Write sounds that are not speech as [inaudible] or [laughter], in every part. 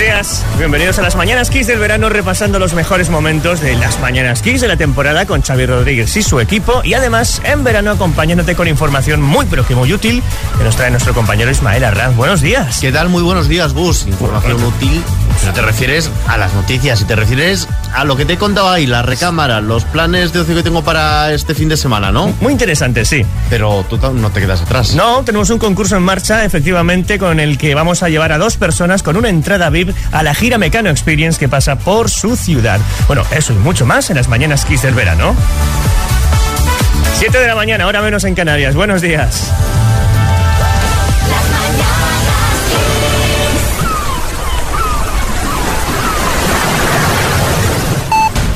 días, bienvenidos a las Mañanas Kiss del verano repasando los mejores momentos de las Mañanas Kiss de la temporada con Xavi Rodríguez y su equipo y además en verano acompañándote con información muy pero que muy útil que nos trae nuestro compañero Ismael Arranz. Buenos días. ¿Qué tal? Muy buenos días, Gus. Información útil, pero te refieres a las noticias y te refieres a lo que te he contado ahí, la recámara, los planes de ocio que tengo para este fin de semana, ¿no? Muy interesante, sí. Pero tú no te quedas atrás. No, tenemos un concurso en marcha, efectivamente, con el que vamos a llevar a dos personas con una entrada VIP a la gira Mecano Experience que pasa por su ciudad. Bueno, eso y mucho más en las mañanas Kiss del verano. 7 de la mañana, ahora menos en Canarias. Buenos días.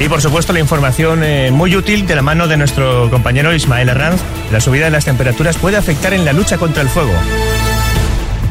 Y por supuesto la información eh, muy útil de la mano de nuestro compañero Ismael Arranz. La subida de las temperaturas puede afectar en la lucha contra el fuego.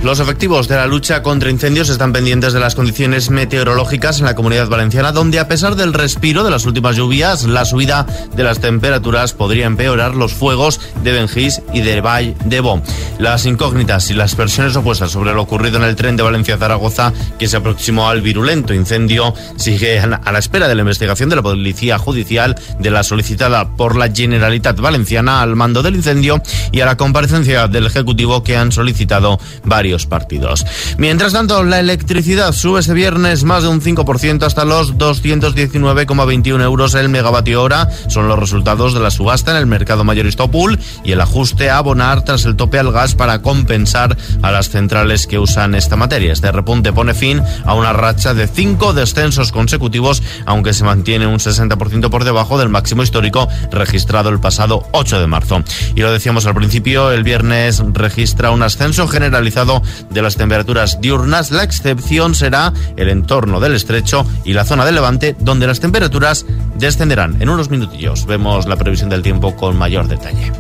Los efectivos de la lucha contra incendios están pendientes de las condiciones meteorológicas en la comunidad valenciana, donde a pesar del respiro de las últimas lluvias, la subida de las temperaturas podría empeorar los fuegos de Benjís y de Vall de Bo. Las incógnitas y las versiones opuestas sobre lo ocurrido en el tren de Valencia-Zaragoza, que se aproximó al virulento incendio, siguen a la espera de la investigación de la Policía Judicial, de la solicitada por la Generalitat Valenciana al mando del incendio y a la comparecencia del Ejecutivo que han solicitado varios partidos. Mientras tanto, la electricidad sube este viernes más de un 5% hasta los 219,21 euros el megavatio hora. Son los resultados de la subasta en el mercado mayorista pool y el ajuste a abonar tras el tope al gas para compensar a las centrales que usan esta materia. Este repunte pone fin a una racha de cinco descensos consecutivos, aunque se mantiene un 60% por debajo del máximo histórico registrado el pasado 8 de marzo. Y lo decíamos al principio, el viernes registra un ascenso generalizado de las temperaturas diurnas. La excepción será el entorno del estrecho y la zona de levante, donde las temperaturas descenderán. En unos minutillos vemos la previsión del tiempo con mayor detalle.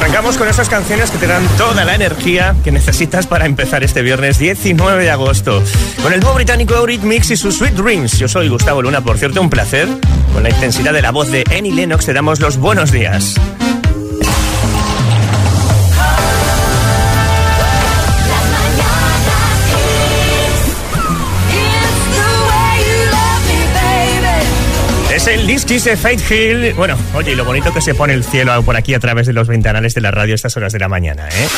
Arrancamos con esas canciones que te dan toda la energía que necesitas para empezar este viernes 19 de agosto. Con el dúo británico Eurythmics y sus Sweet Dreams. Yo soy Gustavo Luna, por cierto, un placer. Con la intensidad de la voz de Annie Lennox te damos los buenos días. El This de Fate Hill. Bueno, oye, y lo bonito que se pone el cielo por aquí a través de los ventanales de la radio a estas horas de la mañana, ¿eh?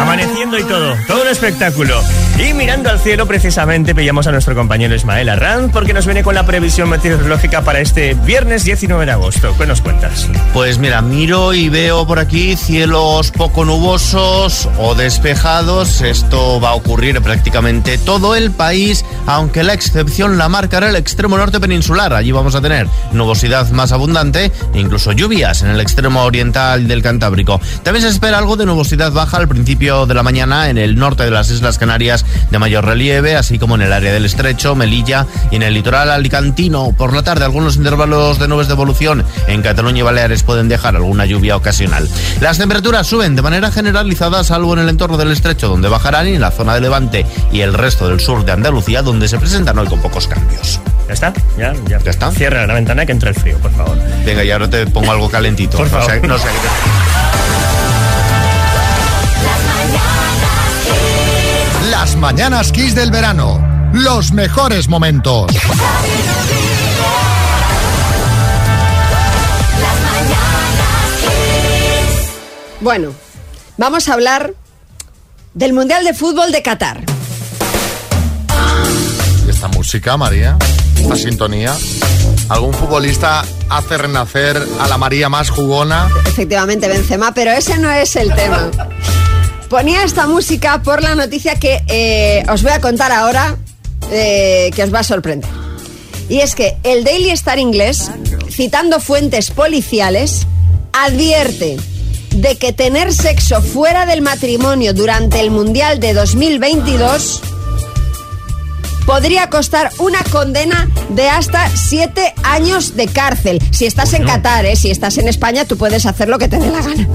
Amaneciendo y todo, todo un espectáculo. Y mirando al cielo, precisamente, veíamos a nuestro compañero Ismael Arranz porque nos viene con la previsión meteorológica para este viernes 19 de agosto. ¿Qué nos cuentas? Pues mira, miro y veo por aquí cielos poco nubosos o despejados. Esto va a ocurrir prácticamente todo el país, aunque la excepción la marcará el extremo norte peninsular. Allí vamos a tener nubosidad más abundante e incluso lluvias en el extremo oriental del Cantábrico. También se espera algo de nubosidad baja al principio de la mañana en el norte de las Islas Canarias de mayor relieve, así como en el área del Estrecho, Melilla y en el litoral alicantino. Por la tarde, algunos intervalos de nubes de evolución en Cataluña y Baleares pueden dejar alguna lluvia ocasional. Las temperaturas suben de manera generalizada, salvo en el entorno del Estrecho, donde bajarán, y en la zona de Levante y el resto del sur de Andalucía, donde se presentan hoy con pocos cambios. ¿Ya está? ¿Ya? ¿Ya, está? Cierra la ventana que entra el frío, por favor. Venga, y ahora te pongo algo calentito. Por favor. No sé, Las mañanas Kiss del verano. Los mejores momentos. Bueno, vamos a hablar del Mundial de Fútbol de Qatar. ¿Y esta música, María? ¿La sintonía? ¿Algún futbolista hace renacer a la María más jugona? Efectivamente, Benzema, pero ese no es el tema. Ponía esta música por la noticia que eh, os voy a contar ahora, eh, que os va a sorprender. Y es que el Daily Star inglés, citando fuentes policiales, advierte de que tener sexo fuera del matrimonio durante el Mundial de 2022 podría costar una condena de hasta siete años de cárcel. Si estás en Qatar, ¿eh? si estás en España, tú puedes hacer lo que te dé la gana.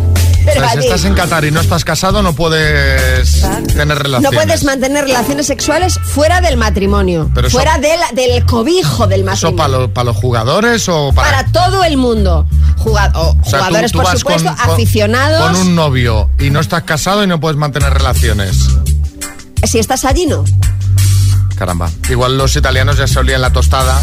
Pero O sea, si estás en Qatar y no estás casado, no puedes tener no relaciones. puedes mantener relaciones sexuales fuera del matrimonio, Pero eso- fuera del, del cobijo del ¿Eso matrimonio. para los, para los jugadores o para...? Para todo el mundo. Juga- o O sea, tú- jugadores, tú por supuesto, con- aficionados. Con un novio y no estás casado y no puedes mantener relaciones. Si estás allí, no. Caramba. Igual los italianos ya se olían la tostada,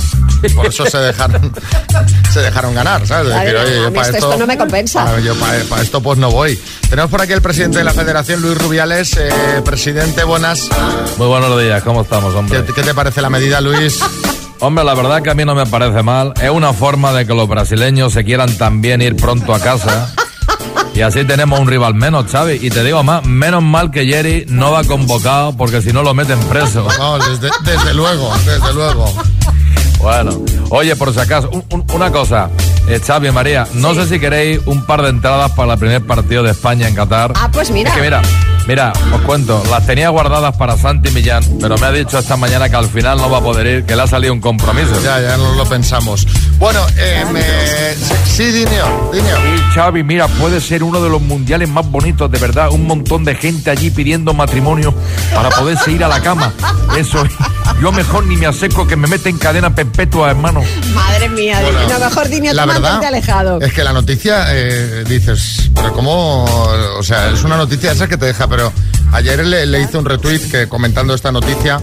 por eso se dejaron, [laughs] se dejaron ganar, ¿sabes? A ver, a mí pa' esto- esto no me compensa. pa- yo para esto pues no voy. Tenemos por aquí el presidente de la federación, Luis Rubiales. Eh, presidente, buenas. Muy buenos días, ¿cómo estamos, hombre? ¿Qué, qué te parece la medida, Luis? [laughs] Hombre, la verdad que a mí no me parece mal. Es una forma de que los brasileños se quieran también ir pronto a casa. Y así tenemos un rival menos, Xavi. Y te digo más, menos mal que Jerry no va convocado porque si no lo meten preso. No, desde, desde luego, desde luego. Bueno, oye, por si acaso, un- un- una cosa. Eh, Xavi, María, no sé si queréis un par de entradas para el primer partido de España en Qatar. Ah, pues mira. Es que mira, mira, os cuento, las tenía guardadas para Santi Millán, pero me ha dicho esta mañana que al final no va a poder ir, que le ha salido un compromiso. Ya, ya no lo pensamos. Bueno, eh, me... sí, Dinio, Dinio. Y Xavi, mira, puede ser uno de los mundiales más bonitos, de verdad. Un montón de gente allí pidiendo matrimonio para poderse ir a la cama. Eso, yo mejor ni me acerco que me mete en cadena perpetua, hermano. Madre mía, Bueno, lo mejor Dinio, la verdad mantente alejado. es que la noticia eh, dices, pero cómo, o sea, es una noticia esa que te deja, pero ayer le, le hice un retweet que comentando esta noticia,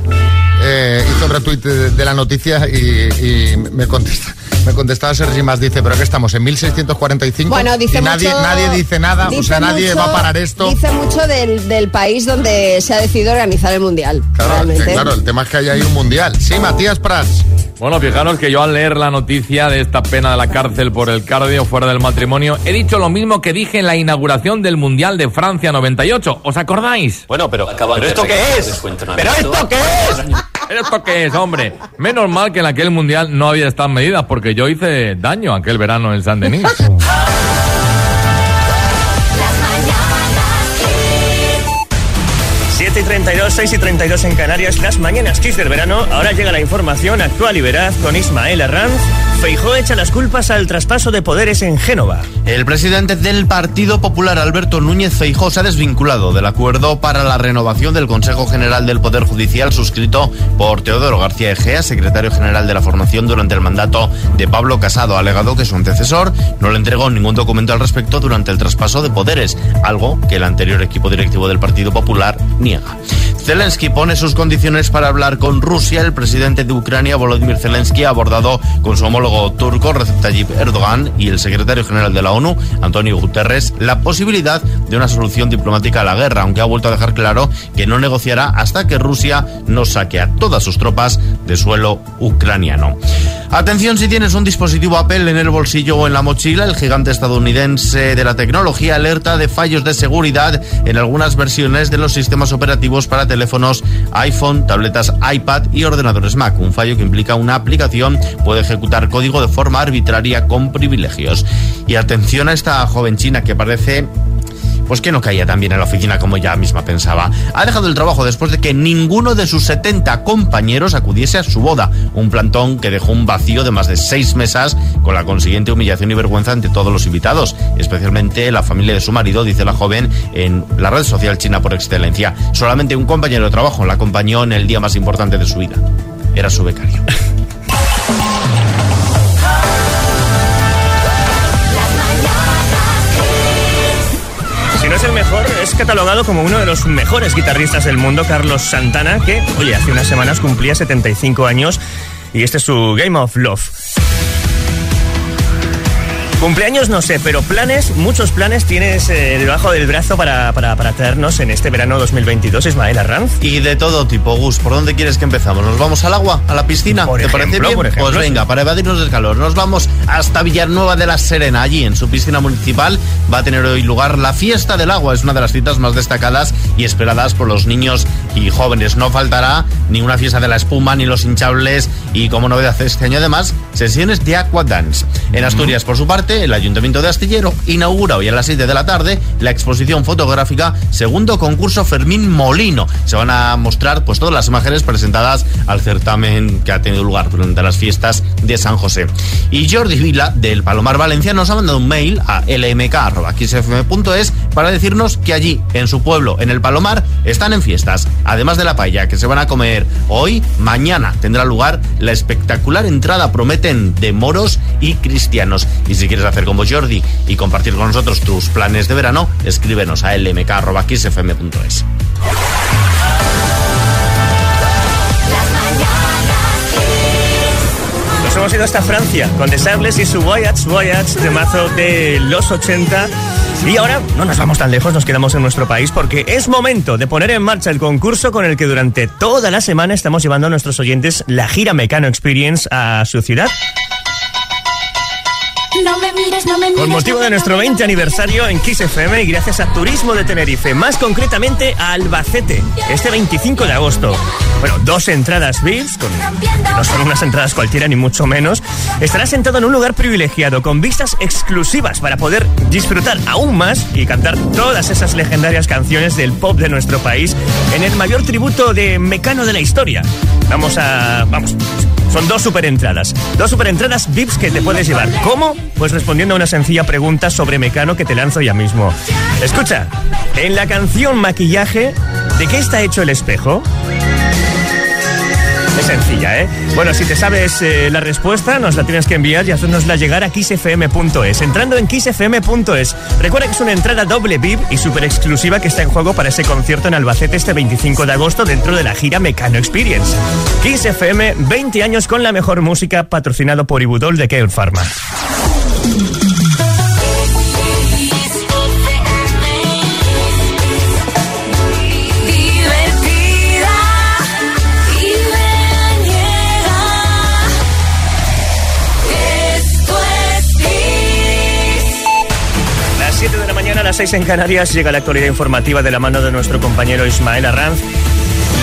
eh, hizo un retweet de, de la noticia y, y me contesta, me contestaba Sergi más dice, pero que estamos en 1645 Bueno, dice y nadie, mucho- nadie dice nada, o dice sea, nadie mucho- va a parar esto. Dice mucho del, del país donde se ha decidido organizar el mundial. Claro, que claro, el tema es que hay ahí un mundial. Sí, Matías Prats. Bueno, fijaros que yo al leer la noticia de esta pena de la cárcel por el cardio fuera del matrimonio, he dicho lo mismo que dije en la inauguración del Mundial de Francia 98. ¿Os acordáis? Bueno, pero, Acaban ¿pero esto qué es? ¿Pero esto qué es? ¿Esto qué es, hombre? Menos mal que en aquel mundial no había estas medidas, porque yo hice daño aquel verano en San Denis. [laughs] 32, 6 y 32 en Canarias, las mañanas Kiss del verano. Ahora llega la información actual y veraz con Ismael Arranz. Feijó echa las culpas al traspaso de poderes en Génova. El presidente del Partido Popular, Alberto Núñez Feijóo, se ha desvinculado del acuerdo para la renovación del Consejo General del Poder Judicial suscrito por Teodoro García Egea, secretario general de la formación durante el mandato de Pablo Casado. Ha alegado que su antecesor no le entregó ningún documento al respecto durante el traspaso de poderes, algo que el anterior equipo directivo del Partido Popular niega. Zelensky pone sus condiciones para hablar con Rusia. El presidente de Ucrania, Volodymyr Zelensky, ha abordado con su homólogo turco, Recep Tayyip Erdogan, y el secretario general de la ONU, Antonio Guterres, la posibilidad de una solución diplomática a la guerra, aunque ha vuelto a dejar claro que no negociará hasta que Rusia no saque a todas sus tropas de suelo ucraniano. Atención si tienes un dispositivo Apple en el bolsillo o en la mochila, el gigante estadounidense de la tecnología alerta de fallos de seguridad en algunas versiones de los sistemas operativos para teléfonos iPhone, tabletas iPad y ordenadores Mac. Un fallo que implica una aplicación puede ejecutar código de forma arbitraria con privilegios. Y atención a esta joven china que parece pues que no caía tan bien en la oficina como ella misma pensaba. Ha dejado el trabajo después de que ninguno de sus 70 compañeros acudiese a su boda. Un plantón que dejó un vacío de más de seis mesas con la consiguiente humillación y vergüenza ante todos los invitados, especialmente la familia de su marido, dice la joven en la red social china por excelencia. Solamente un compañero de trabajo la acompañó en el día más importante de su vida. Era su becario. [laughs] No es el mejor, es catalogado como uno de los mejores guitarristas del mundo, Carlos Santana, que, oye, hace unas semanas cumplía 75 años y este es su Game of Love. Cumpleaños no sé, pero planes, muchos planes tienes eh, debajo del brazo para, para, para traernos en este verano 2022, Ismael Arranz. Y de todo tipo, Gus, ¿por dónde quieres que empezamos? ¿Nos vamos al agua? ¿A la piscina? Por ¿Te parece ejemplo, bien? por ejemplo, pues venga, para evadirnos del calor, nos vamos hasta Villanueva de la Serena. Allí, en su piscina municipal, va a tener hoy lugar la Fiesta del Agua. Es una de las citas más destacadas y esperadas por los niños y jóvenes. No faltará ni una fiesta de la espuma, ni los hinchables y, como novedad este año, además, sesiones de aqua dance. En Asturias, por su parte, el Ayuntamiento de Astillero inaugura hoy a las 7 de la tarde la exposición fotográfica segundo concurso Fermín Molino. Se van a mostrar pues todas las imágenes presentadas al certamen que ha tenido lugar durante las fiestas de San José. Y Jordi Vila del Palomar Valencia nos ha mandado un mail a lmk.xfm.es para decirnos que allí, en su pueblo, en el Palomar, están en fiestas. Además de la paella que se van a comer hoy, mañana tendrá lugar la espectacular entrada, prometen, de moros y cristianos. Y si quieres hacer como Jordi y compartir con nosotros tus planes de verano, escríbenos a lmk.xfm.es. Nos hemos ido hasta Francia con The Sables y su Voyage Voyage de marzo de los 80. Y ahora no nos vamos tan lejos, nos quedamos en nuestro país porque es momento de poner en marcha el concurso con el que durante toda la semana estamos llevando a nuestros oyentes la gira Mecano Experience a su ciudad. No me mires, no me mires. Con motivo de nuestro 20 aniversario en Kiss FM y gracias a Turismo de Tenerife, más concretamente a Albacete, este 25 de agosto. Bueno, dos entradas VIPs, con, que no son unas entradas cualquiera ni mucho menos. Estarás sentado en un lugar privilegiado con vistas exclusivas para poder disfrutar aún más y cantar todas esas legendarias canciones del pop de nuestro país en el mayor tributo de Mecano de la historia. Vamos a... vamos... Son dos super entradas. Dos super entradas VIPs que te puedes llevar. ¿Cómo? Pues respondiendo a una sencilla pregunta sobre Mecano que te lanzo ya mismo. Escucha, en la canción Maquillaje, ¿de qué está hecho el espejo? Es sencilla, ¿eh? Bueno, si te sabes eh, la respuesta, nos la tienes que enviar y hacernosla llegar a kissfm.es. Entrando en kissfm.es. Recuerda que es una entrada doble VIP y súper exclusiva que está en juego para ese concierto en Albacete este 25 de agosto dentro de la gira Mecano Experience. Kiss FM, 20 años con la mejor música, patrocinado por Ibudol de Keul Pharma. Las 6 en Canarias, llega la actualidad informativa de la mano de nuestro compañero Ismael Arranz.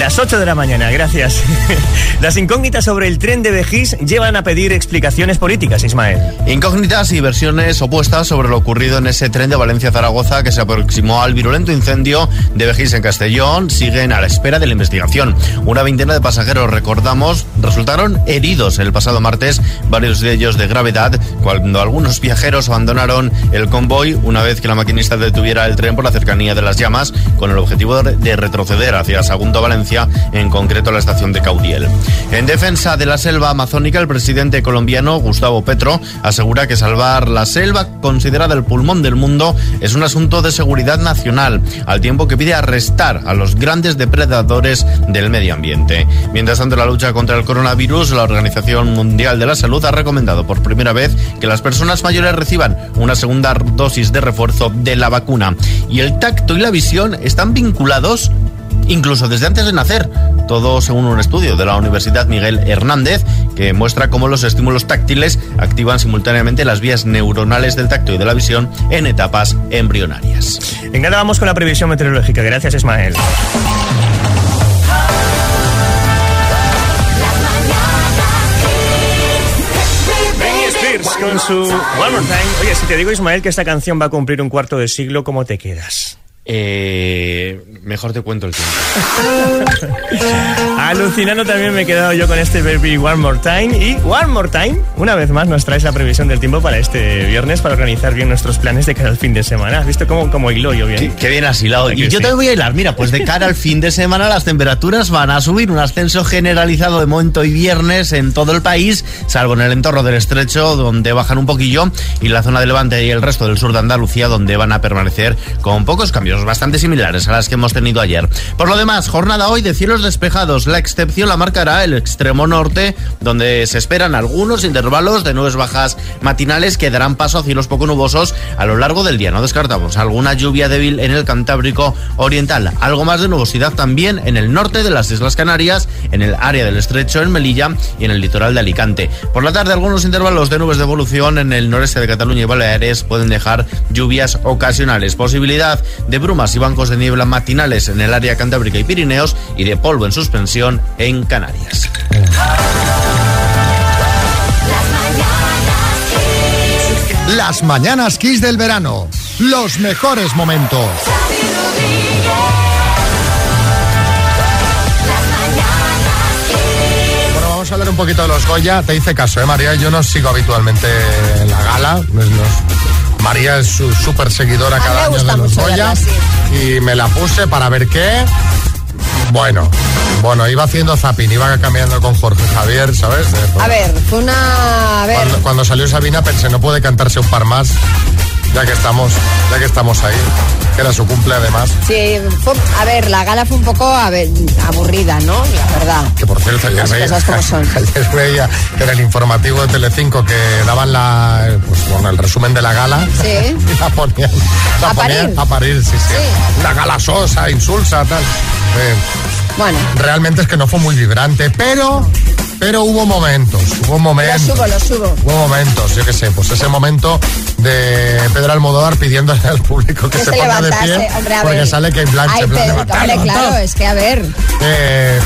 Las 8 de la mañana, gracias. [laughs] Las incógnitas sobre el tren de Vejís llevan a pedir explicaciones políticas, Ismael. Incógnitas y versiones opuestas sobre lo ocurrido en ese tren de Valencia-Zaragoza que se aproximó al virulento incendio de Vejís en Castellón siguen a la espera de la investigación. Una veintena de pasajeros, recordamos, resultaron heridos el pasado martes, varios de ellos de gravedad, cuando algunos viajeros abandonaron el convoy una vez que la maquinista detuviera el tren por la cercanía de las llamas con el objetivo de de retroceder hacia Sagunto, Valencia, en concreto la estación de Caudiel. En defensa de la selva amazónica, el presidente colombiano Gustavo Petro asegura que salvar la selva, considerada el pulmón del mundo, es un asunto de seguridad nacional, al tiempo que pide arrestar a los grandes depredadores del medio ambiente. Mientras tanto, la lucha contra el coronavirus, la Organización Mundial de la Salud ha recomendado por primera vez que las personas mayores reciban una segunda dosis de refuerzo de la vacuna. Y el tacto y la visión están vinculados incluso desde antes de nacer. Todo según un estudio de la Universidad Miguel Hernández que muestra cómo los estímulos táctiles activan simultáneamente las vías neuronales del tacto y de la visión en etapas embrionarias. En nada vamos con la previsión meteorológica. Gracias, Ismael. Con su One More Time. Oye, si te digo, Ismael, que esta canción va a cumplir un cuarto de siglo, ¿cómo te quedas? Eh, mejor te cuento el tiempo. Alucinando también me he quedado yo con este Baby One More Time. Y One More Time, una vez más, nos traes la previsión del tiempo para este viernes para organizar bien nuestros planes de cara al fin de semana. ¿Has visto cómo, cómo hilo yo bien? Qué, qué bien has hilado. ¿A que Y yo sí? te voy a hilar. Mira, pues de cara al fin de semana las temperaturas van a subir. Un ascenso generalizado de momento y viernes en todo el país, salvo en el entorno del estrecho, donde bajan un poquillo, y la zona de Levante y el resto del sur de Andalucía, donde van a permanecer con pocos cambios, bastante similares a las que hemos tenido ayer. Por lo demás, jornada hoy de cielos despejados. La excepción la marcará el extremo norte, donde se esperan algunos intervalos de nubes bajas matinales que darán paso a cielos poco nubosos a lo largo del día. No descartamos alguna lluvia débil en el Cantábrico Oriental. Algo más de nubosidad también en el norte de las Islas Canarias, en el área del estrecho, en Melilla y en el litoral de Alicante. Por la tarde, algunos intervalos de nubes de evolución en el noreste de Cataluña y Baleares pueden dejar lluvias ocasionales. Posibilidad de brumas y bancos de niebla matinales en el área cantábrica y Pirineos y de polvo en suspensión en Canarias. Las mañanas Kiss del verano. Los mejores momentos. Bueno, vamos a hablar un poquito de los Goya. Te hice caso, ¿eh, María? Yo no sigo habitualmente la gala. No María es su súper seguidora cada año de los Goya. sí. Y me la puse para ver qué. Bueno, bueno, iba haciendo zapping, iba cambiando con Jorge Javier, ¿sabes? A ver, fue una... A ver, Cuando, cuando salió Sabina pensé, no puede cantarse un par más, ya que estamos, ya que estamos ahí, que era su cumple además. sí, fue- a ver, la gala fue un poco a ver, aburrida, ¿no? La verdad. Que por cierto, ayer veía, [laughs] ayer veía que el informativo de Telecinco que daban la, pues, bueno, el resumen de la gala. Sí. [laughs] Y la ponían, la ¿A ponían parir? a parir, sí, sí. Sí. Una gala sosa, insulsa, tal. Eh, Bueno, realmente es que no fue muy vibrante, pero, pero hubo momentos, hubo lo momentos. subo, lo subo. Hubo momentos, yo qué sé, pues ese momento de Pedro Almodóvar pidiéndole al público que, Que se, se ponga de pie hombre, a porque ver. sale Kate Blanchett. Ay, plan, Pedro, "Levantaos, hombre, claro, levantaos". es que a ver. Eh,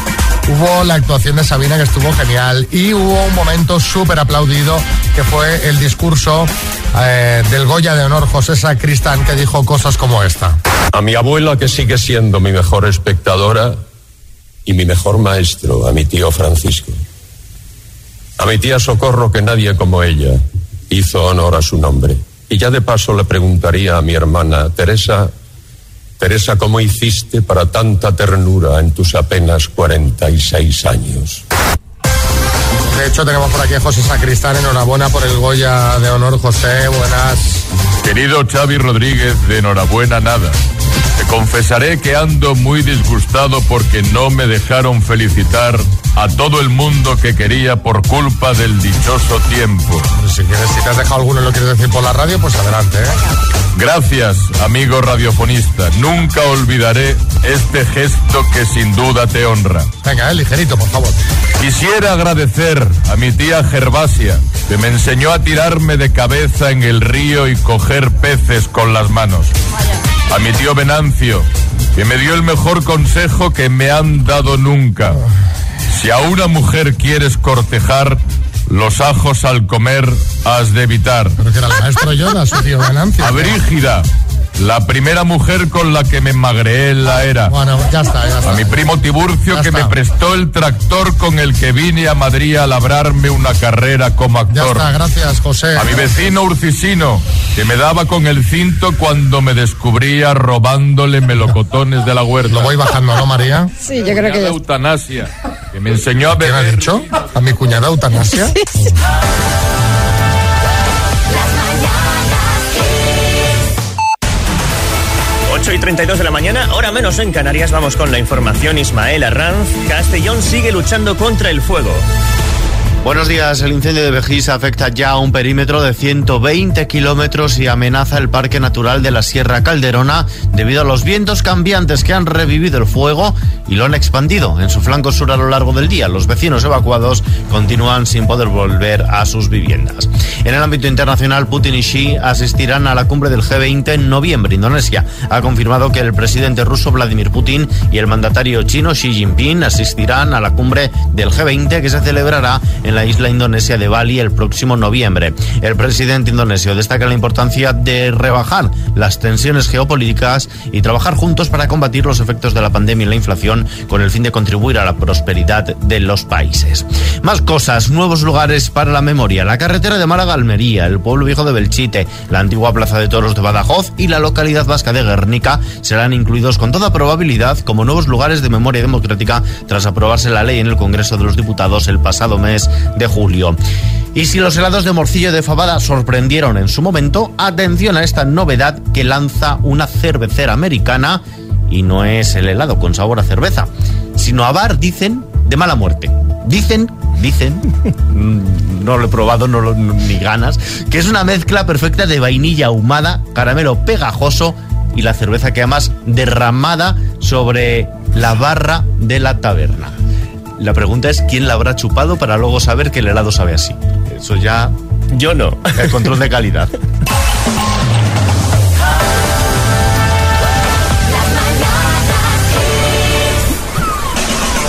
hubo la actuación de Sabina que estuvo genial y hubo un momento súper aplaudido que fue el discurso eh, del Goya de Honor José Sacristán que dijo cosas como esta. A mi abuela, que sigue siendo mi mejor espectadora y mi mejor maestro, a mi tío Francisco. A mi tía Socorro, que nadie como ella hizo honor a su nombre. Y ya de paso le preguntaría a mi hermana Teresa, Teresa, ¿cómo hiciste para tanta ternura en tus apenas 46 años? De hecho, tenemos por aquí a José Sacristán. Enhorabuena por el Goya de Honor, José. Buenas. Querido Xavi Rodríguez, de enhorabuena nada. Confesaré que ando muy disgustado porque no me dejaron felicitar a todo el mundo que quería por culpa del dichoso tiempo. Si quieres, si te has dejado alguno y lo quieres decir por la radio, pues adelante, ¿eh? Gracias, amigo radiofonista. Nunca olvidaré este gesto que sin duda te honra. Venga, eh, ligerito, por favor. Quisiera agradecer a mi tía Gervasia, que me enseñó a tirarme de cabeza en el río y coger peces con las manos. A mi tío Venancio, que me dio el mejor consejo que me han dado nunca. Si a una mujer quieres cortejar, los ajos al comer has de evitar. Pero que era el maestro Yoda, su tío Venancio. A Brígida, la primera mujer con la que me magreé en la era. Bueno, ya está, ya está. A mi primo Tiburcio Ya que está. me prestó el tractor con el que vine a Madrid a labrarme una carrera como Ya actor. está, gracias, José. A mi vecino Urcisino que me daba con el cinto cuando me descubría robándole melocotones de la huerta. Lo voy bajando, ¿no, María? Sí, yo creo que Cuñada ya eutanasia que me enseñó a ¿Quién ha beber. dicho? ¿A mi cuñada eutanasia? 8 y 32 de la mañana, hora menos en Canarias. Vamos con la información. Ismael Arranz. Castellón sigue luchando contra el fuego. Buenos días. El incendio de Vejís afecta ya a un perímetro de 120 kilómetros y amenaza el Parque Natural de la Sierra Calderona debido a los vientos cambiantes que han revivido el fuego y lo han expandido en su flanco sur a lo largo del día. Los vecinos evacuados continúan sin poder volver a sus viviendas. En el ámbito internacional, Putin y Xi asistirán a la cumbre del G20 en noviembre. Indonesia ha confirmado que el presidente ruso Vladimir Putin y el mandatario chino Xi Jinping asistirán a la cumbre del G20 que se celebrará en la isla indonesia de Bali el próximo noviembre. El presidente indonesio destaca la importancia de rebajar las tensiones geopolíticas y trabajar juntos para combatir los efectos de la pandemia y la inflación con el fin de contribuir a la prosperidad de los países. Más cosas, nuevos lugares para la memoria. La carretera de Málaga Almería, el pueblo viejo de Belchite, la antigua plaza de toros de Badajoz y la localidad vasca de Guernica serán incluidos con toda probabilidad como nuevos lugares de memoria democrática tras aprobarse la ley en el Congreso de los Diputados el pasado mes de julio. Y si los helados de morcillo de fabada sorprendieron en su momento, atención a esta novedad que lanza una cervecera americana y no es el helado con sabor a cerveza, sino a bar, dicen, de mala muerte. Dicen, dicen, [laughs] no lo he probado, no- ni ganas, que es una mezcla perfecta de vainilla ahumada, caramelo pegajoso y la cerveza que además derramada sobre la barra de la taberna. La pregunta es quién la habrá chupado para luego saber que el helado sabe así. Eso ya Yo no. el control de calidad.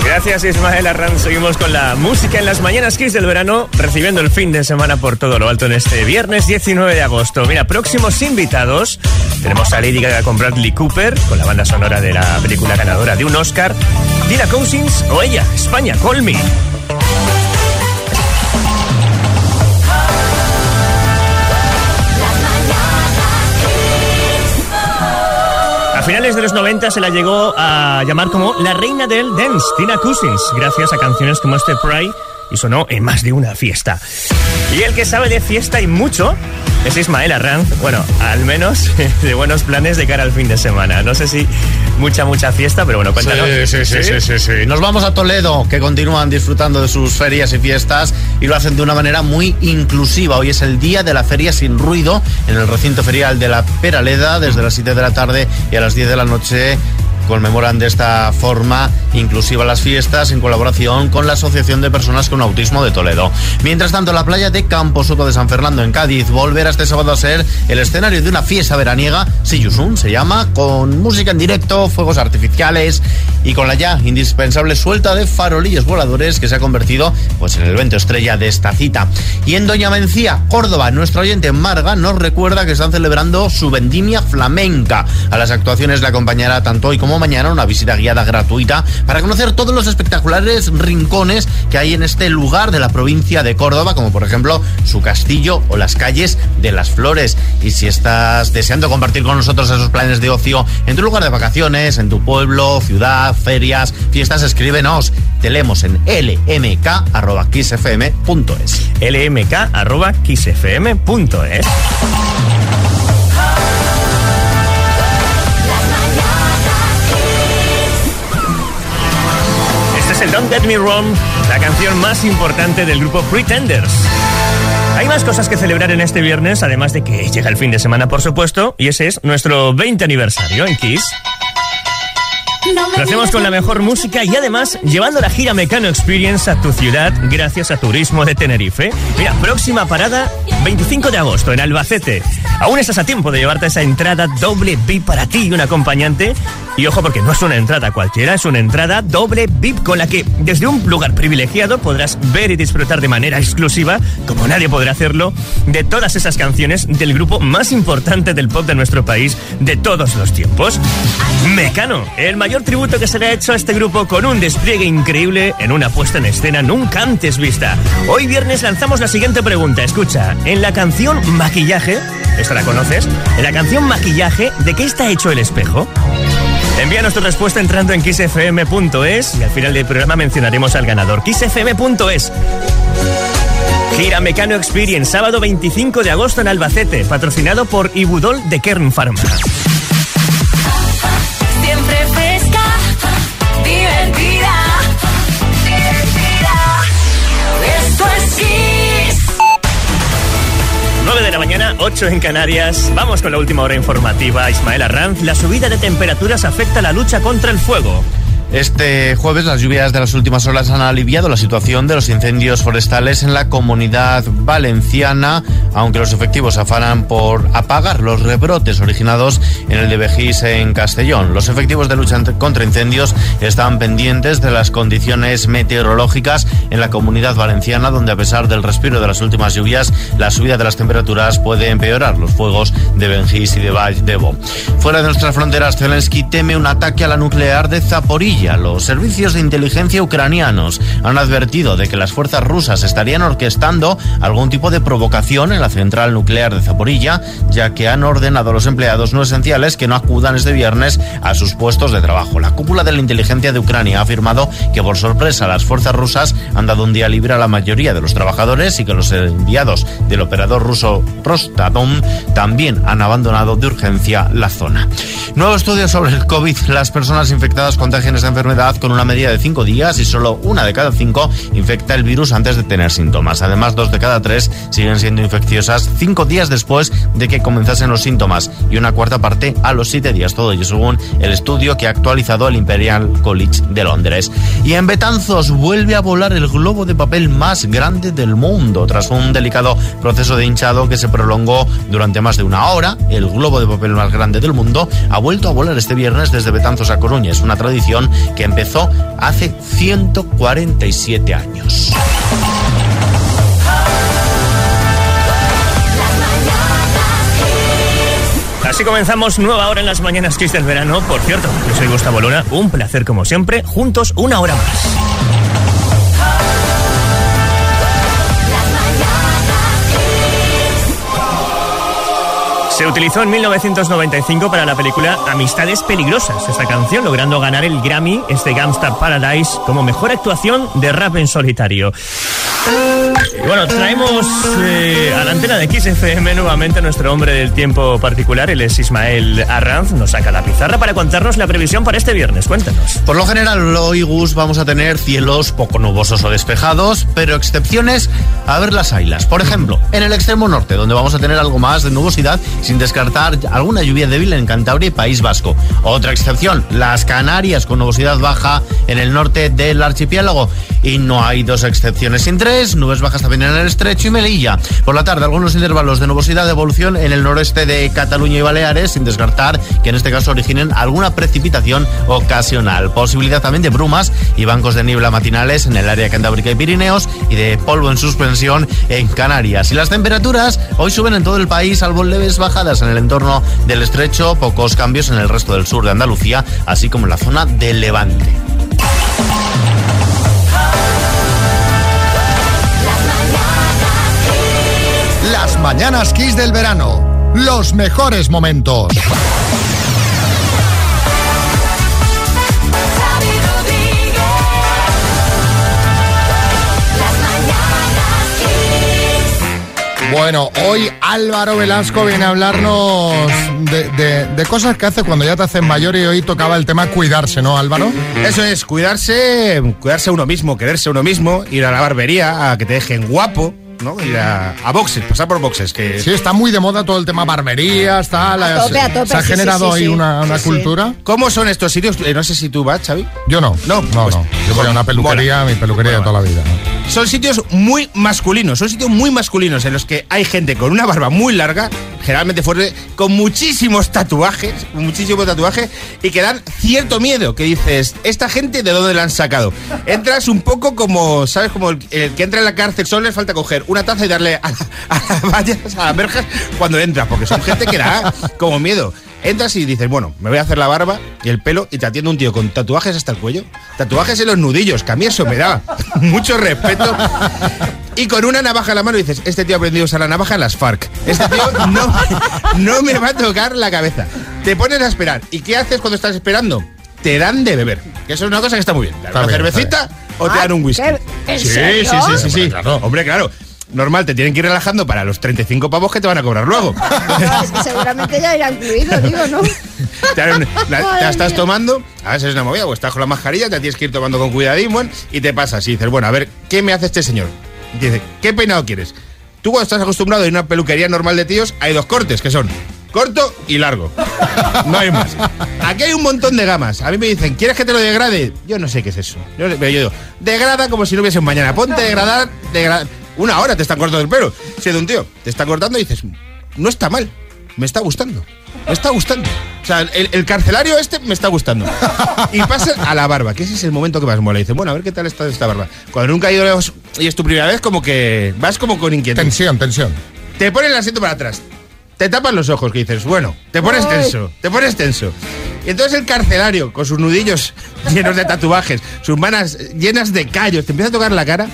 Gracias Ismael Arranz. Seguimos con la música en las mañanas Kiss del verano, recibiendo el fin de semana por todo lo alto en este viernes 19 de agosto. Mira, próximos invitados. Tenemos a Lady Gaga con Bradley Cooper, con la banda sonora de la película ganadora de un Oscar. Dina Cousins o ella, España, Call Me. A finales de los 90 se la llegó a llamar como la reina del dance, Tina Cousins, gracias a canciones como este Pry y sonó en más de una fiesta. Y el que sabe de fiesta y mucho es Ismael Arranz. Bueno, al menos [laughs] de buenos planes de cara al fin de semana. No sé si mucha, mucha fiesta, pero bueno, cuéntanos. Sí, sí, sí, sí, sí. Nos vamos a Toledo, que continúan disfrutando de sus ferias y fiestas y lo hacen de una manera muy inclusiva. Hoy es el día de la feria sin ruido en el recinto ferial de la Peraleda, desde las 7 de la tarde y a las 10 de la noche conmemoran de esta forma inclusiva las fiestas en colaboración con la Asociación de Personas con Autismo de Toledo. Mientras tanto, la playa de Campo Soto de San Fernando en Cádiz volverá este sábado a ser el escenario de una fiesta veraniega, Siyusun se llama, con música en directo, fuegos artificiales y con la ya indispensable suelta de farolillos voladores que se ha convertido pues en el evento estrella de esta cita. Y en Doña Mencía, Córdoba, nuestro oyente Marga nos recuerda que están celebrando su vendimia flamenca. A las actuaciones le acompañará tanto hoy como mañana una visita guiada gratuita para conocer todos los espectaculares rincones que hay en este lugar de la provincia de Córdoba, como por ejemplo su castillo o las calles de las flores. Y si estás deseando compartir con nosotros esos planes de ocio en tu lugar de vacaciones, en tu pueblo, ciudad, ferias, fiestas, escríbenos. Te leemos en lmk.kissfm.es. lmk.kissfm.es. es el Don't Get Me Wrong, la canción más importante del grupo Pretenders. Hay más cosas que celebrar en este viernes, además de que llega el fin de semana, por supuesto, y ese es nuestro 20 aniversario en Kiss. Lo hacemos con la mejor música y además llevando la gira Mecano Experience a tu ciudad gracias a Turismo de Tenerife. Mira, próxima parada 25 de agosto en Albacete. Aún estás a tiempo de llevarte esa entrada doble VIP para ti y un acompañante. Y ojo porque no es una entrada cualquiera, es una entrada doble VIP con la que desde un lugar privilegiado podrás ver y disfrutar de manera exclusiva, como nadie podrá hacerlo, de todas esas canciones del grupo más importante del pop de nuestro país de todos los tiempos. Mecano, el mayor tributo que se ha hecho a este grupo con un despliegue increíble en una puesta en escena nunca antes vista. Hoy viernes lanzamos la siguiente pregunta. Escucha, en la canción Maquillaje, ¿esta la conoces? En la canción Maquillaje, ¿de qué está hecho el espejo? Envíanos tu respuesta entrando en kissfm.es y al final del programa mencionaremos al ganador. kissfm.es. Gira Mecano Experience, sábado 25 de agosto en Albacete, patrocinado por Ibudol de Kern Pharma. 9 de la mañana, 8 en Canarias. Vamos con la última hora informativa. Ismael Arranz, la subida de temperaturas afecta la lucha contra el fuego. Este jueves las lluvias de las últimas horas han aliviado la situación de los incendios forestales en la comunidad valenciana, aunque los efectivos afanan por apagar los rebrotes originados en el de Bejís en Castellón. Los efectivos de lucha contra incendios están pendientes de las condiciones meteorológicas en la comunidad valenciana, donde a pesar del respiro de las últimas lluvias, la subida de las temperaturas puede empeorar los fuegos de Bengís y de Vall d'Ebo. Fuera de nuestras fronteras, Zelensky teme un ataque a la nuclear de Zaporilla. Los servicios de inteligencia ucranianos han advertido de que las fuerzas rusas estarían orquestando algún tipo de provocación en la central nuclear de Zaporilla, ya que han ordenado a los empleados no esenciales que no acudan este viernes a sus puestos de trabajo. La cúpula de la inteligencia de Ucrania ha afirmado que por sorpresa las fuerzas rusas han dado un día libre a la mayoría de los trabajadores y que los enviados del operador ruso Rostatom también han abandonado de urgencia la zona. Nuevo estudio sobre el COVID. Las personas infectadas contagian esta enfermedad con una media de 5 días y solo una de cada 5 infecta el virus antes de tener síntomas. Además, dos de cada tres siguen siendo infecciosas 5 días después de que comenzasen los síntomas y una cuarta parte a los 7 días. Todo ello según el estudio que ha actualizado el Imperial College de Londres. Y en Betanzos vuelve a volar el globo de papel más grande del mundo. Tras un delicado proceso de hinchado que se prolongó durante más de una hora, el globo de papel más grande del mundo ha vuelto a volar este viernes desde Betanzos a Coruña. Es una tradición que empezó hace 147 años. Así comenzamos nueva hora en las mañanas Kiss del verano. Por cierto, yo soy Gustavo Luna. Un placer como siempre. Juntos una hora más. Se utilizó en 1995 para la película Amistades Peligrosas, esta canción, logrando ganar el Grammy, este Gangsta Paradise, como mejor actuación de rap en solitario. Bueno, traemos eh, a la antena de XFM nuevamente a nuestro hombre del tiempo particular, él es Ismael Arranz, nos saca la pizarra para contarnos la previsión para este viernes. Cuéntanos. Por lo general, hoy, Gus, vamos a tener cielos poco nubosos o despejados, pero excepciones a ver las ailas. Por ejemplo, en el extremo norte, donde vamos a tener algo más de nubosidad, sin descartar alguna lluvia débil en Cantabria y País Vasco. Otra excepción, las Canarias, con nubosidad baja en el norte del archipiélago. Y no hay dos excepciones sin tres, nubes bajas también en el estrecho y Melilla. Por la tarde, algunos intervalos de nubosidad de evolución en el noreste de Cataluña y Baleares, sin descartar que en este caso originen alguna precipitación ocasional. Posibilidad también de brumas y bancos de niebla matinales en el área cantábrica y Pirineos y de polvo en suspensión en Canarias. Y las temperaturas hoy suben en todo el país, salvo leves bajadas en el entorno del estrecho, pocos cambios en el resto del sur de Andalucía, así como en la zona del Levante. Mañanas Kiss del verano. Los mejores momentos. Bueno, hoy Álvaro Velasco viene a hablarnos de, de- de cosas que hace cuando ya te hacen mayor y hoy tocaba el tema cuidarse, ¿no, Álvaro? Eso es, cuidarse, cuidarse a uno mismo, quererse a uno mismo, ir a la barbería, a que te dejen guapo, ¿no? Ir a, a boxes, pasar por boxes, que Sí, está muy de moda todo el tema barberías, tal. A tope, a tope, Se ha sí, generado sí, sí, ahí sí. una, una Sí, sí. cultura. ¿Cómo son estos sitios? Eh, no sé si tú vas, Xavi. Yo no. No, no, pues- no. Yo voy a una peluquería, mi peluquería de toda la vida. ¿no? Son sitios muy masculinos, son sitios muy masculinos en los que hay gente con una barba muy larga, generalmente fuerte, con muchísimos tatuajes, muchísimos tatuajes, y que dan cierto miedo, que dices, ¿esta gente de dónde la han sacado? Entras un poco como, ¿sabes? Como el, que entra en la cárcel, solo le falta coger una taza y darle a, la- las vallas, a las verjas, cuando entras, porque son gente que da como miedo. Entras y dices, bueno, me voy a hacer la barba y el pelo y te atiende un tío con tatuajes hasta el cuello. Tatuajes en los nudillos, que a mí eso me da [laughs] mucho respeto. Y con una navaja en la mano dices, este tío ha aprendido a usar la navaja en las FARC. Este tío no, no me va a tocar la cabeza. Te pones a esperar. ¿Y qué haces cuando estás esperando? Te dan de beber. Que eso es una cosa que está muy bien. ¿Te dan Está una cervecita o te Ah, dan un whisky? ¿qué? ¿En sí, serio? sí, sí, sí, sí. Hombre, claro. Normal, te tienen que ir relajando para los 35 pavos que te van a cobrar luego. [laughs] No, es que seguramente ya irá incluido, digo, ¿no? [laughs] te, la, te la Ay, estás tomando, a veces es una movida, o estás con la mascarilla, te tienes que ir tomando con cuidadín, bueno, y te pasas y dices, bueno, a ver, ¿qué me hace este señor? Y dice, ¿qué peinado quieres? Tú cuando estás acostumbrado a ir a una peluquería normal de tíos, hay dos cortes, que son corto y largo. No hay más. Aquí hay un montón de gamas. A mí me dicen, ¿quieres que te lo degrade? Yo no sé qué es eso. Yo, pero digo, degrada como si no hubiese un mañana. Ponte degradar, degrada. Una hora te están cortando el pelo. Siendo un tío, te está cortando y dices, no está mal, me está gustando. Me está gustando. O sea, el, el carcelario este me está gustando. Y pasa a la barba, que ese es el momento que más mola. Y bueno, a ver qué tal está esta barba. Cuando nunca he ido y es tu primera vez, como que vas como con inquietud. Tensión, tensión. Te pones el asiento para atrás. Te tapan los ojos, que dices, bueno, te pones Ay. tenso, te pones tenso. Y entonces el carcelario, con sus nudillos [laughs] llenos de tatuajes, sus manos llenas de callos, te empieza a tocar la cara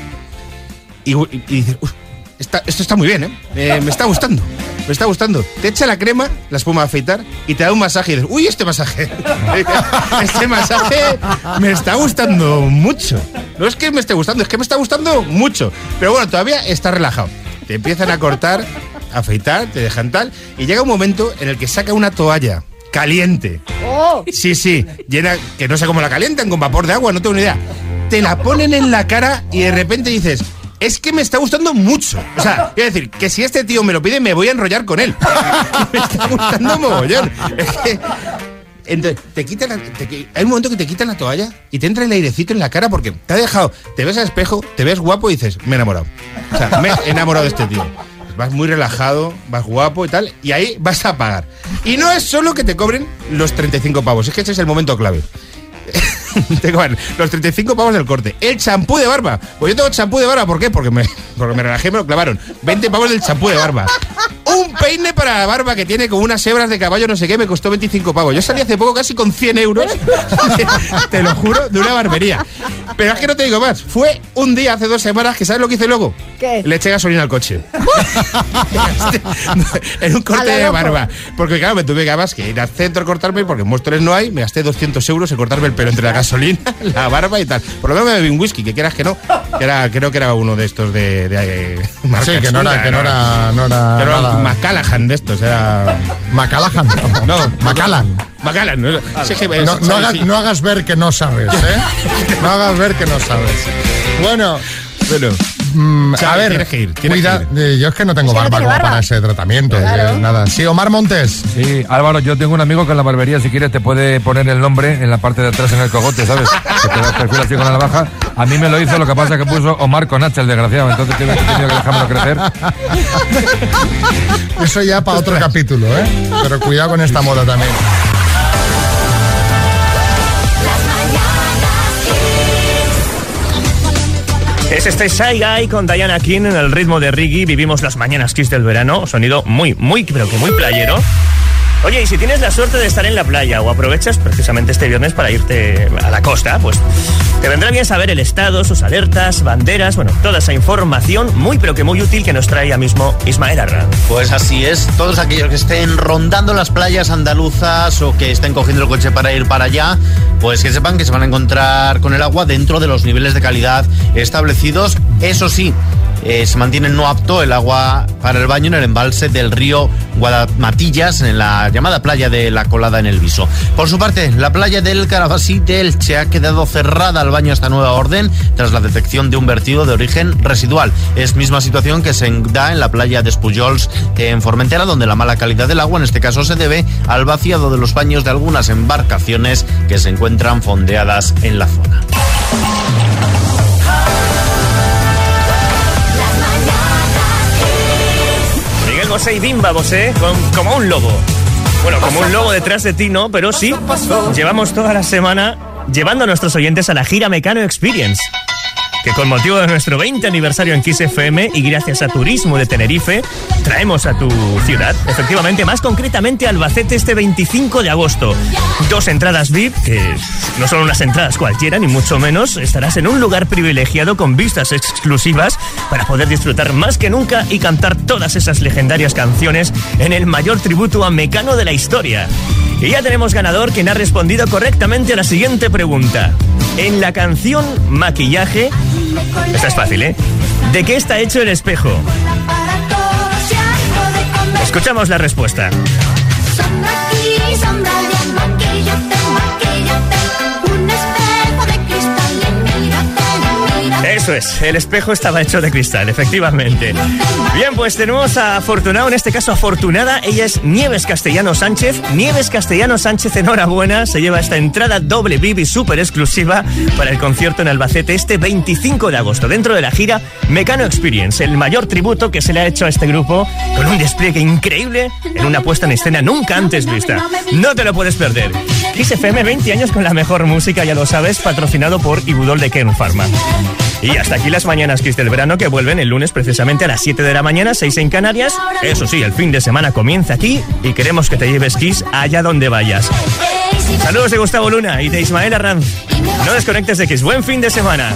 y, dices, "Uf, está- esto está muy bien, ¿eh? Eh, Me está gustando, me está gustando. Te echa la crema, la espuma de afeitar, y te da un masaje y dices, uy, este masaje, [laughs] este masaje me está gustando mucho. No es que me esté gustando, es que me está gustando mucho. Pero bueno, todavía está relajado. Te empiezan a cortar, a afeitar, te dejan tal, y llega un momento en el que saca una toalla caliente. ¡Oh! Sí, sí, llena, que no sé cómo la calientan, con vapor de agua, no tengo ni idea. Te la ponen en la cara y de repente dices, es que me está gustando mucho. O sea, [laughs] quiero decir, que si este tío me lo pide, me voy a enrollar con él. [laughs] me está gustando mogollón. Es que. Entonces, te quitan la- te qui- hay un momento que te quitan la toalla y te entra el airecito en la cara porque te ha dejado, te ves al espejo, te ves guapo y dices, me he enamorado. O sea, me he enamorado de este tío. Vas muy relajado, vas guapo y tal, y ahí vas a pagar. Y no es solo que te cobren los 35 pavos, es que ese es el momento clave. [laughs] tengo pagar los 35 pavos del corte. El champú de barba. Pues yo tengo champú de barba, ¿por qué? Porque me, porque me relajé y me lo clavaron. 20 pavos del champú de barba. Un peine para la barba que tiene como unas hebras de caballo, no sé qué, me costó 25 pavos. Yo salí hace poco casi con 100 euros, [laughs] te lo juro, de una barbería. Pero es que no te digo más. Fue un día hace dos semanas que ¿sabes lo que hice luego? ¿Qué? Le eché gasolina al coche. [laughs] en un corte de barba. Porque claro, me tuve que además que ir al centro a cortarme porque en Móstoles no hay. Me gasté 200 euros en cortarme el pelo entre la gasolina, [laughs] la barba y tal. Por lo menos me bebí un whisky, que quieras que no. Que era, creo que era uno de estos de... de, eh, marca Sí, que no era, que no era, no era que era nada- un Macallaghan de estos, era... Macallaghan. [laughs] No, Macallan. Macallan. No, no hagas ver que no sabes, ¿eh? No hagas ver que no sabes. Bueno, Bueno, mm, a ver, tienes que ir, tienes cuida- que ir. eh, yo es que no tengo Es que no barba tiene barba. para ese tratamiento. Claro. eh, nada. Sí, Omar Montes. Sí, Álvaro, yo tengo un amigo que en la barbería, si quieres, te puede poner el nombre en la parte de atrás en el cogote, ¿sabes? Que te da perfil así con la navaja. A mí me lo hizo, lo que pasa es que puso Omar con H, el desgraciado. Entonces tenido que dejármelo crecer. Eso ya para otro capítulo, ¿eh? Pero cuidado con esta moda también. Es este Shy Guy con Diana King en el ritmo de Riggy. Vivimos las mañanas Kiss del verano. Sonido muy, muy, pero que muy playero. Oye, y si tienes la suerte de estar en la playa o aprovechas precisamente este viernes para irte a la costa, pues te vendrá bien saber el estado, sus alertas, banderas, bueno, toda esa información muy, pero que muy útil que nos trae ya mismo Ismael Arran. Pues así es, todos aquellos que estén rondando las playas andaluzas o que estén cogiendo el coche para ir para allá, pues que sepan que se van a encontrar con el agua dentro de los niveles de calidad establecidos. Eso sí, eh, se mantiene no apto el agua para el baño en el embalse del río Guadamatillas, en la llamada playa de La Colada en el Viso. Por su parte, la playa del Carabasí de Elche ha quedado cerrada al baño a esta nueva orden tras la detección de un vertido de origen residual. Es misma situación que se da en la playa de Espujols en Formentera, donde la mala calidad del agua en este caso se debe al vaciado de los baños de algunas embarcaciones que se encuentran fondeadas en la zona. Bimba Bosé con, como un lobo. Bueno, como un lobo detrás de ti, no, pero sí, llevamos toda la semana llevando a nuestros oyentes a la gira Mecano Experience. Que con motivo de nuestro 20 aniversario en Kiss FM y gracias a Turismo de Tenerife, traemos a tu ciudad, efectivamente, más concretamente Albacete este 25 de agosto. Dos entradas VIP, que no son unas entradas cualquiera, ni mucho menos, estarás en un lugar privilegiado con vistas exclusivas para poder disfrutar más que nunca y cantar todas esas legendarias canciones en el mayor tributo a Mecano de la historia. Y ya tenemos ganador quien ha respondido correctamente a la siguiente pregunta. En la canción Maquillaje, esta es fácil, ¿eh? ¿De qué está hecho el espejo? Escuchamos la respuesta. Eso es, el espejo estaba hecho de cristal, efectivamente. Bien, pues tenemos a afortunado, en este caso afortunada, ella es Nieves Castellano Sánchez. Nieves Castellano Sánchez, enhorabuena, se lleva esta entrada doble Bibi súper exclusiva para el concierto en Albacete este 25 de agosto, dentro de la gira Mecano Experience, el mayor tributo que se le ha hecho a este grupo, con un despliegue increíble en una puesta en escena nunca antes vista. No te lo puedes perder. Kiss FM 20 años con la mejor música, ya lo sabes, patrocinado por Ibudol de Kern Pharma. Y hasta aquí las mañanas Kiss del verano que vuelven el lunes precisamente a las 7 de la mañana, 6 en Canarias. Eso sí, el fin de semana comienza aquí y queremos que te lleves Kiss allá donde vayas. Saludos de Gustavo Luna y de Ismael Arranz. No desconectes de Kiss. Buen fin de semana.